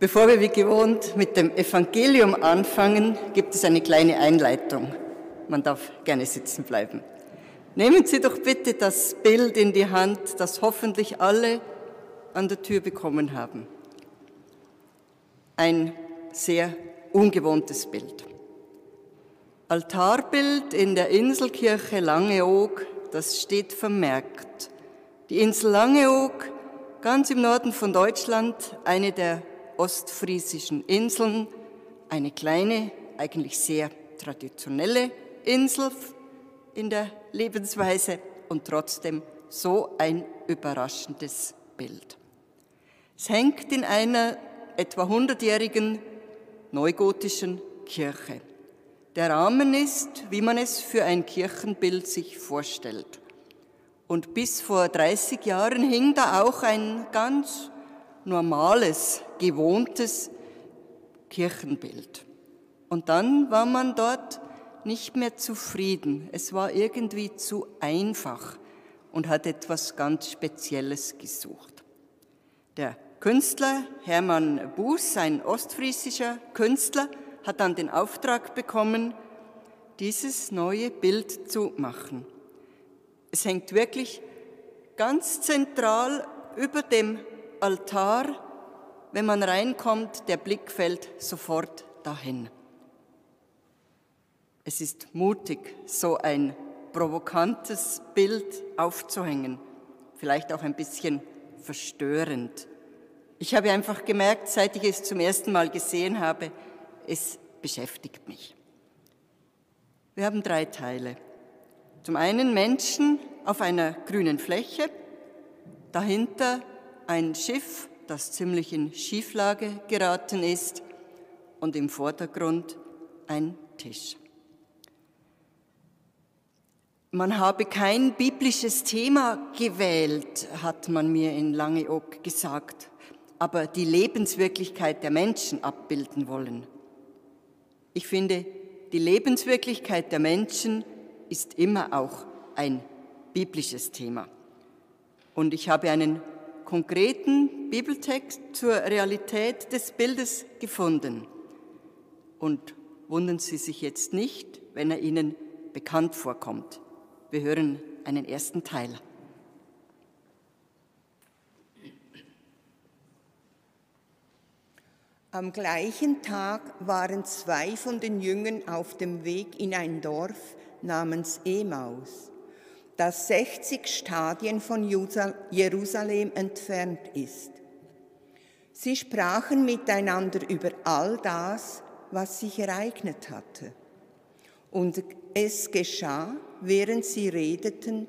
Bevor wir wie gewohnt mit dem Evangelium anfangen, gibt es eine kleine Einleitung. Man darf gerne sitzen bleiben. Nehmen Sie doch bitte das Bild in die Hand, das hoffentlich alle an der Tür bekommen haben. Ein sehr ungewohntes Bild. Altarbild in der Inselkirche Langeoog, das steht vermerkt. Die Insel Langeoog, ganz im Norden von Deutschland, eine der ostfriesischen Inseln, eine kleine, eigentlich sehr traditionelle Insel in der Lebensweise und trotzdem so ein überraschendes Bild. Es hängt in einer etwa hundertjährigen neugotischen Kirche. Der Rahmen ist, wie man es für ein Kirchenbild sich vorstellt. Und bis vor 30 Jahren hing da auch ein ganz normales, gewohntes Kirchenbild. Und dann war man dort nicht mehr zufrieden. Es war irgendwie zu einfach und hat etwas ganz Spezielles gesucht. Der Künstler Hermann Buß, ein ostfriesischer Künstler, hat dann den Auftrag bekommen, dieses neue Bild zu machen. Es hängt wirklich ganz zentral über dem Altar, wenn man reinkommt, der Blick fällt sofort dahin. Es ist mutig, so ein provokantes Bild aufzuhängen, vielleicht auch ein bisschen verstörend. Ich habe einfach gemerkt, seit ich es zum ersten Mal gesehen habe, es beschäftigt mich. Wir haben drei Teile. Zum einen Menschen auf einer grünen Fläche, dahinter ein Schiff, das ziemlich in Schieflage geraten ist, und im Vordergrund ein Tisch. Man habe kein biblisches Thema gewählt, hat man mir in Langeoog gesagt, aber die Lebenswirklichkeit der Menschen abbilden wollen. Ich finde, die Lebenswirklichkeit der Menschen ist immer auch ein biblisches Thema. Und ich habe einen konkreten Bibeltext zur Realität des Bildes gefunden. Und wundern Sie sich jetzt nicht, wenn er Ihnen bekannt vorkommt. Wir hören einen ersten Teil. Am gleichen Tag waren zwei von den Jüngern auf dem Weg in ein Dorf namens Emaus, das 60 Stadien von Jerusalem entfernt ist. Sie sprachen miteinander über all das, was sich ereignet hatte. Und es geschah, während sie redeten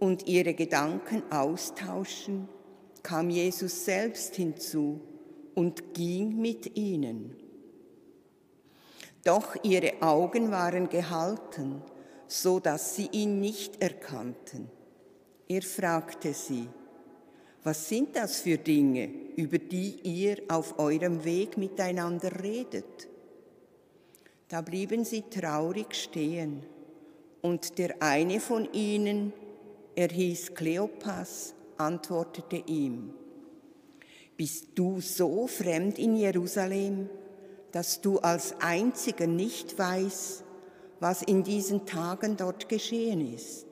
und ihre Gedanken austauschen, kam Jesus selbst hinzu und ging mit ihnen. Doch ihre Augen waren gehalten, so dass sie ihn nicht erkannten. Er fragte sie, was sind das für Dinge, über die ihr auf eurem Weg miteinander redet? Da blieben sie traurig stehen, und der eine von ihnen, er hieß Kleopas, antwortete ihm, Bist du so fremd in Jerusalem, dass du als einziger nicht weißt, was in diesen Tagen dort geschehen ist?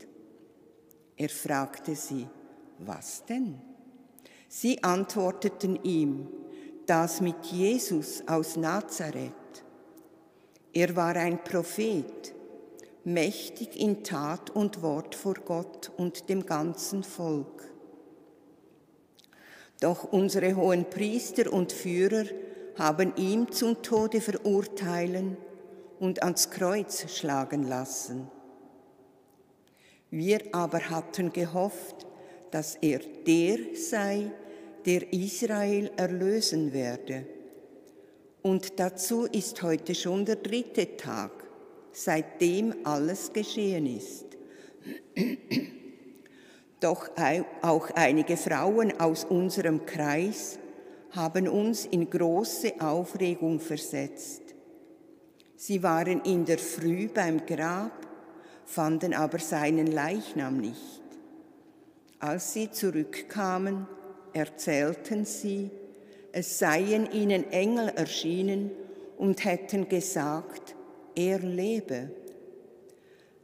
Er fragte sie, was denn? Sie antworteten ihm, das mit Jesus aus Nazareth. Er war ein Prophet, mächtig in Tat und Wort vor Gott und dem ganzen Volk. Doch unsere hohen Priester und Führer haben ihn zum Tode verurteilen und ans Kreuz schlagen lassen. Wir aber hatten gehofft, dass er der sei, der Israel erlösen werde. Und dazu ist heute schon der dritte Tag, seitdem alles geschehen ist. Doch auch einige Frauen aus unserem Kreis haben uns in große Aufregung versetzt. Sie waren in der Früh beim Grab, fanden aber seinen Leichnam nicht. Als sie zurückkamen, erzählten sie, es seien ihnen Engel erschienen und hätten gesagt, er lebe.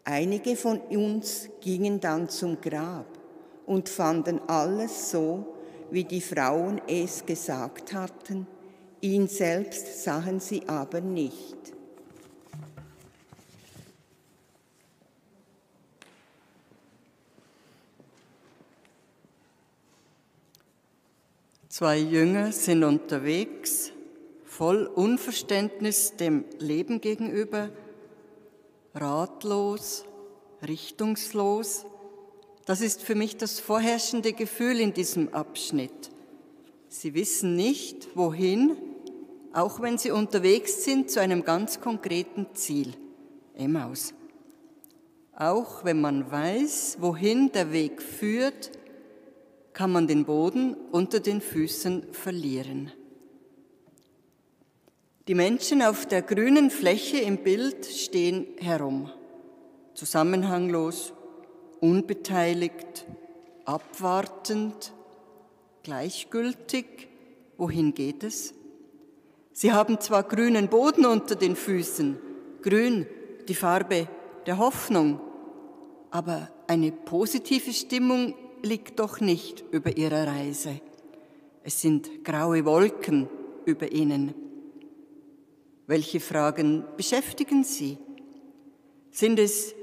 Einige von uns gingen dann zum Grab und fanden alles so, wie die Frauen es gesagt hatten, ihn selbst sahen sie aber nicht. Zwei Jünger sind unterwegs, voll Unverständnis dem Leben gegenüber, ratlos, richtungslos. Das ist für mich das vorherrschende Gefühl in diesem Abschnitt. Sie wissen nicht, wohin, auch wenn sie unterwegs sind zu einem ganz konkreten Ziel, Emmaus. Auch wenn man weiß, wohin der Weg führt, kann man den Boden unter den Füßen verlieren. Die Menschen auf der grünen Fläche im Bild stehen herum, zusammenhanglos, unbeteiligt, abwartend, gleichgültig. Wohin geht es? Sie haben zwar grünen Boden unter den Füßen, grün die Farbe der Hoffnung, aber eine positive Stimmung liegt doch nicht über ihrer Reise. Es sind graue Wolken über ihnen. Welche Fragen beschäftigen Sie? Sind es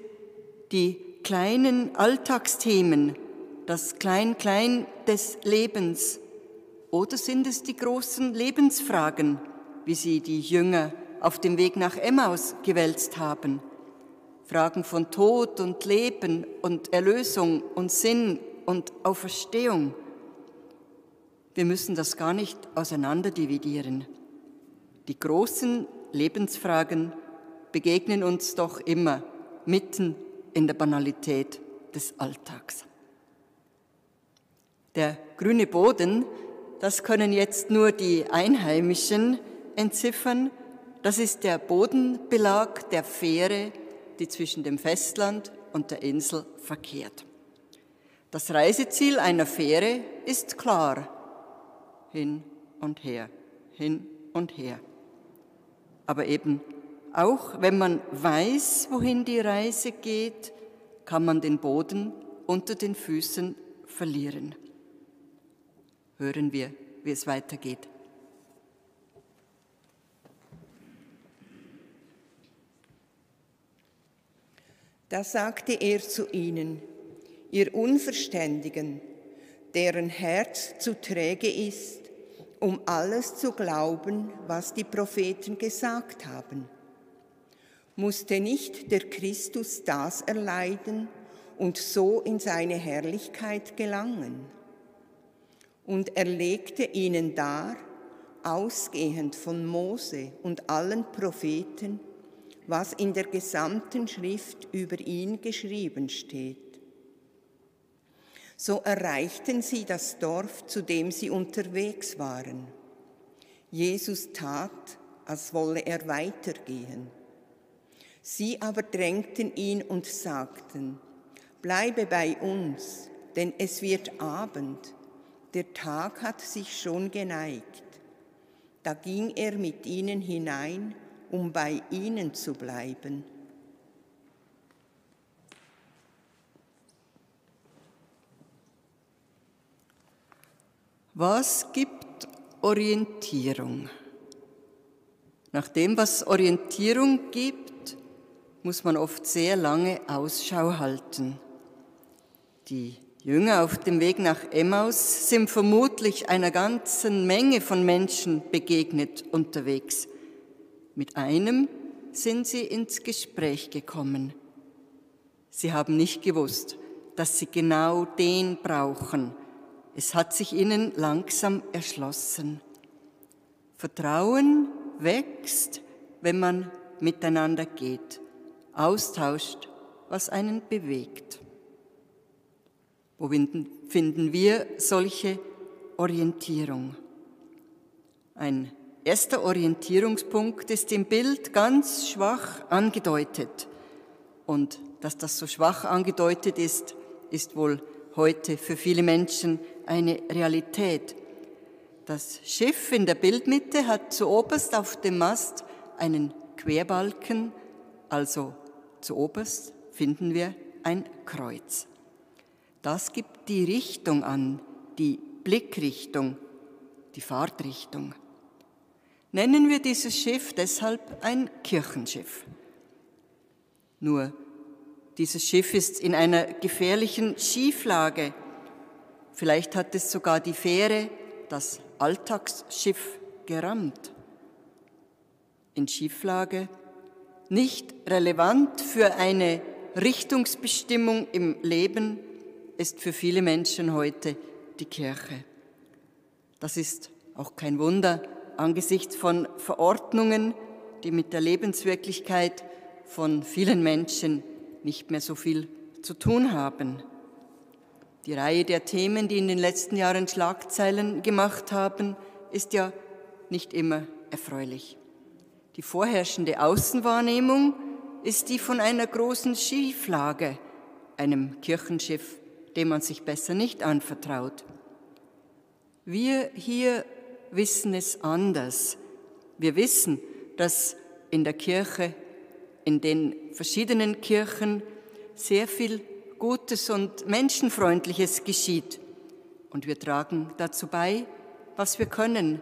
die kleinen Alltagsthemen, das Klein-Klein des Lebens, oder sind es die großen Lebensfragen, wie sie die Jünger auf dem Weg nach Emmaus gewälzt haben? Fragen von Tod und Leben und Erlösung und Sinn und Auferstehung. Wir müssen das gar nicht auseinanderdividieren. Die großen Lebensfragen begegnen uns doch immer mitten in der Banalität des Alltags. Der grüne Boden, das können jetzt nur die Einheimischen entziffern. Das ist der Bodenbelag der Fähre, die zwischen dem Festland und der Insel verkehrt. Das Reiseziel einer Fähre ist klar. Hin und her, hin und her. Aber eben auch wenn man weiß, wohin die Reise geht, kann man den Boden unter den Füßen verlieren. Hören wir, wie es weitergeht. Da sagte er zu ihnen, ihr Unverständigen, deren Herz zu träge ist, um alles zu glauben, was die Propheten gesagt haben. Musste nicht der Christus das erleiden und so in seine Herrlichkeit gelangen? Und er legte ihnen dar, ausgehend von Mose und allen Propheten, was in der gesamten Schrift über ihn geschrieben steht. So erreichten sie das Dorf, zu dem sie unterwegs waren. Jesus tat, als wolle er weitergehen. Sie aber drängten ihn und sagten, bleibe bei uns, denn es wird Abend, der Tag hat sich schon geneigt. Da ging er mit ihnen hinein, um bei ihnen zu bleiben. Was gibt Orientierung? Nach dem, was Orientierung gibt, muss man oft sehr lange Ausschau halten. Die Jünger auf dem Weg nach Emmaus sind vermutlich einer ganzen Menge von Menschen begegnet unterwegs. Mit einem sind sie ins Gespräch gekommen. Sie haben nicht gewusst, dass sie genau den brauchen, es hat sich ihnen langsam erschlossen. Vertrauen wächst, wenn man miteinander geht, austauscht, was einen bewegt. Wo finden wir solche Orientierung? Ein erster Orientierungspunkt ist im Bild ganz schwach angedeutet. Und dass das so schwach angedeutet ist, ist wohl heute für viele Menschen eine Realität. Das Schiff in der Bildmitte hat zuoberst auf dem Mast einen Querbalken, also zuoberst finden wir ein Kreuz. Das gibt die Richtung an, die Blickrichtung, die Fahrtrichtung. Nennen wir dieses Schiff deshalb ein Kirchenschiff. Nur dieses Schiff ist in einer gefährlichen Schieflage. Vielleicht hat es sogar die Fähre, das Alltagsschiff, gerammt. In Schieflage, nicht relevant für eine Richtungsbestimmung im Leben, ist für viele Menschen heute die Kirche. Das ist auch kein Wunder angesichts von Verordnungen, die mit der Lebenswirklichkeit von vielen Menschen nicht mehr so viel zu tun haben. Die Reihe der Themen, die in den letzten Jahren Schlagzeilen gemacht haben, ist ja nicht immer erfreulich. Die vorherrschende Außenwahrnehmung ist die von einer großen Schieflage, einem Kirchenschiff, dem man sich besser nicht anvertraut. Wir hier wissen es anders. Wir wissen, dass in der Kirche, in den verschiedenen Kirchen sehr viel Gutes und Menschenfreundliches geschieht. Und wir tragen dazu bei, was wir können,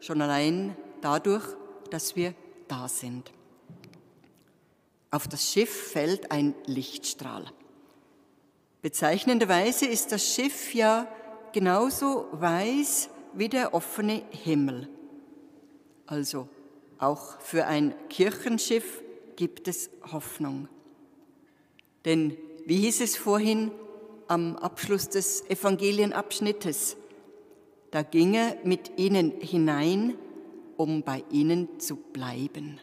schon allein dadurch, dass wir da sind. Auf das Schiff fällt ein Lichtstrahl. Bezeichnenderweise ist das Schiff ja genauso weiß wie der offene Himmel. Also auch für ein Kirchenschiff gibt es Hoffnung. Denn wie hieß es vorhin am Abschluss des Evangelienabschnittes? Da ging er mit ihnen hinein, um bei ihnen zu bleiben.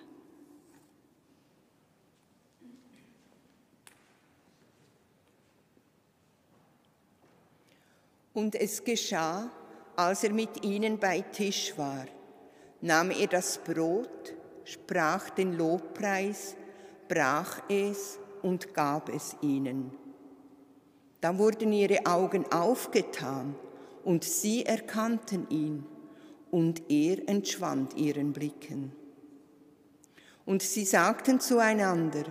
Und es geschah, als er mit ihnen bei Tisch war, nahm er das Brot, sprach den Lobpreis, brach es und gab es ihnen. Da wurden ihre Augen aufgetan und sie erkannten ihn und er entschwand ihren Blicken. Und sie sagten zueinander,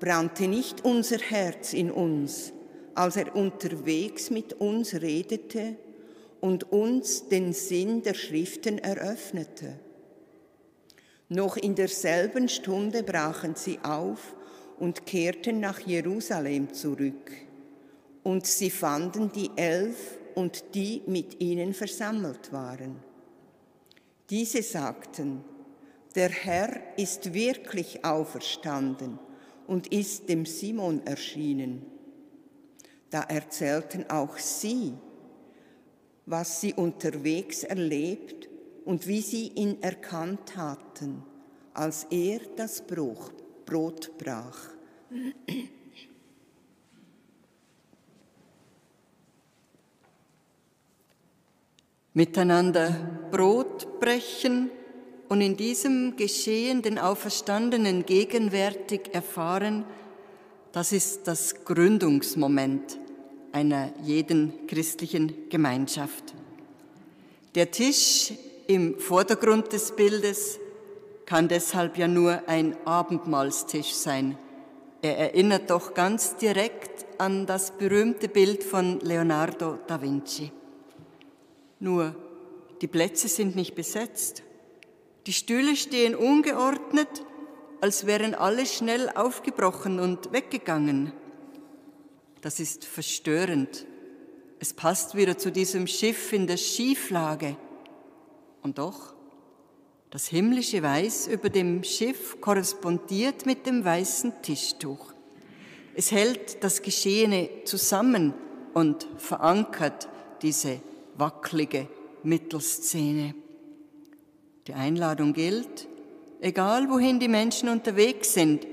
brannte nicht unser Herz in uns, als er unterwegs mit uns redete und uns den Sinn der Schriften eröffnete. Noch in derselben Stunde brachen sie auf und kehrten nach Jerusalem zurück. Und sie fanden die Elf und die mit ihnen versammelt waren. Diese sagten, der Herr ist wirklich auferstanden und ist dem Simon erschienen. Da erzählten auch sie, was sie unterwegs erlebt und wie sie ihn erkannt hatten, als er das Brot brach. Miteinander Brot brechen und in diesem Geschehen den Auferstandenen gegenwärtig erfahren, das ist das Gründungsmoment einer jeden christlichen Gemeinschaft. Der Tisch im Vordergrund des Bildes kann deshalb ja nur ein Abendmahlstisch sein. Er erinnert doch ganz direkt an das berühmte Bild von Leonardo da Vinci. Nur, die Plätze sind nicht besetzt. Die Stühle stehen ungeordnet als wären alle schnell aufgebrochen und weggegangen. Das ist verstörend. Es passt wieder zu diesem Schiff in der Schieflage. Und doch, das himmlische Weiß über dem Schiff korrespondiert mit dem weißen Tischtuch. Es hält das Geschehene zusammen und verankert diese wackelige Mittelszene. Die Einladung gilt, egal wohin die Menschen unterwegs sind,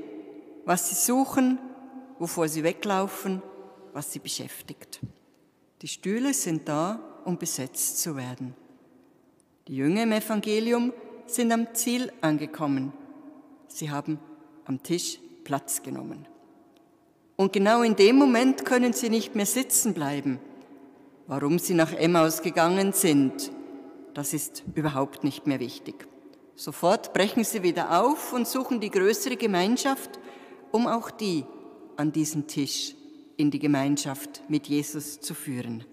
was sie suchen, wovor sie weglaufen, was sie beschäftigt. Die Stühle sind da, um besetzt zu werden. Die Jünger im Evangelium sind am Ziel angekommen. Sie haben am Tisch Platz genommen. Und genau in dem Moment können sie nicht mehr sitzen bleiben. Warum sie nach Emmaus gegangen sind, das ist überhaupt nicht mehr wichtig. Sofort brechen sie wieder auf und suchen die größere Gemeinschaft, um auch die an diesen Tisch in die Gemeinschaft mit Jesus zu führen.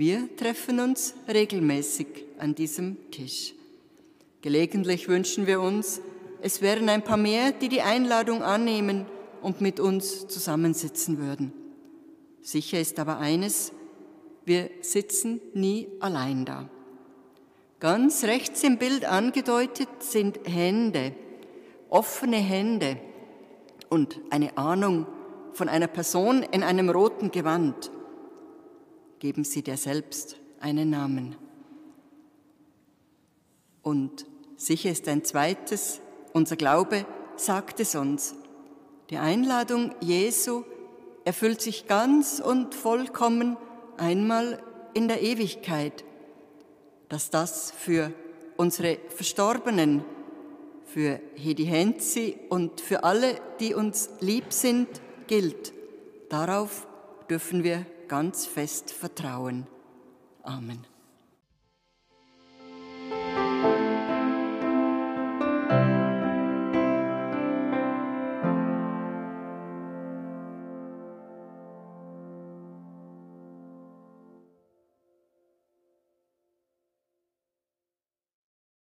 Wir treffen uns regelmäßig an diesem Tisch. Gelegentlich wünschen wir uns, es wären ein paar mehr, die die Einladung annehmen und mit uns zusammensitzen würden. Sicher ist aber eines, wir sitzen nie allein da. Ganz rechts im Bild angedeutet sind Hände, offene Hände und eine Ahnung von einer Person in einem roten Gewand. Geben Sie dir selbst einen Namen. Und sicher ist ein zweites, unser Glaube sagt es uns. Die Einladung Jesu erfüllt sich ganz und vollkommen einmal in der Ewigkeit. Dass das für unsere Verstorbenen, für Hedi Henzi und für alle, die uns lieb sind, gilt. Darauf dürfen wir ganz fest vertrauen. Amen.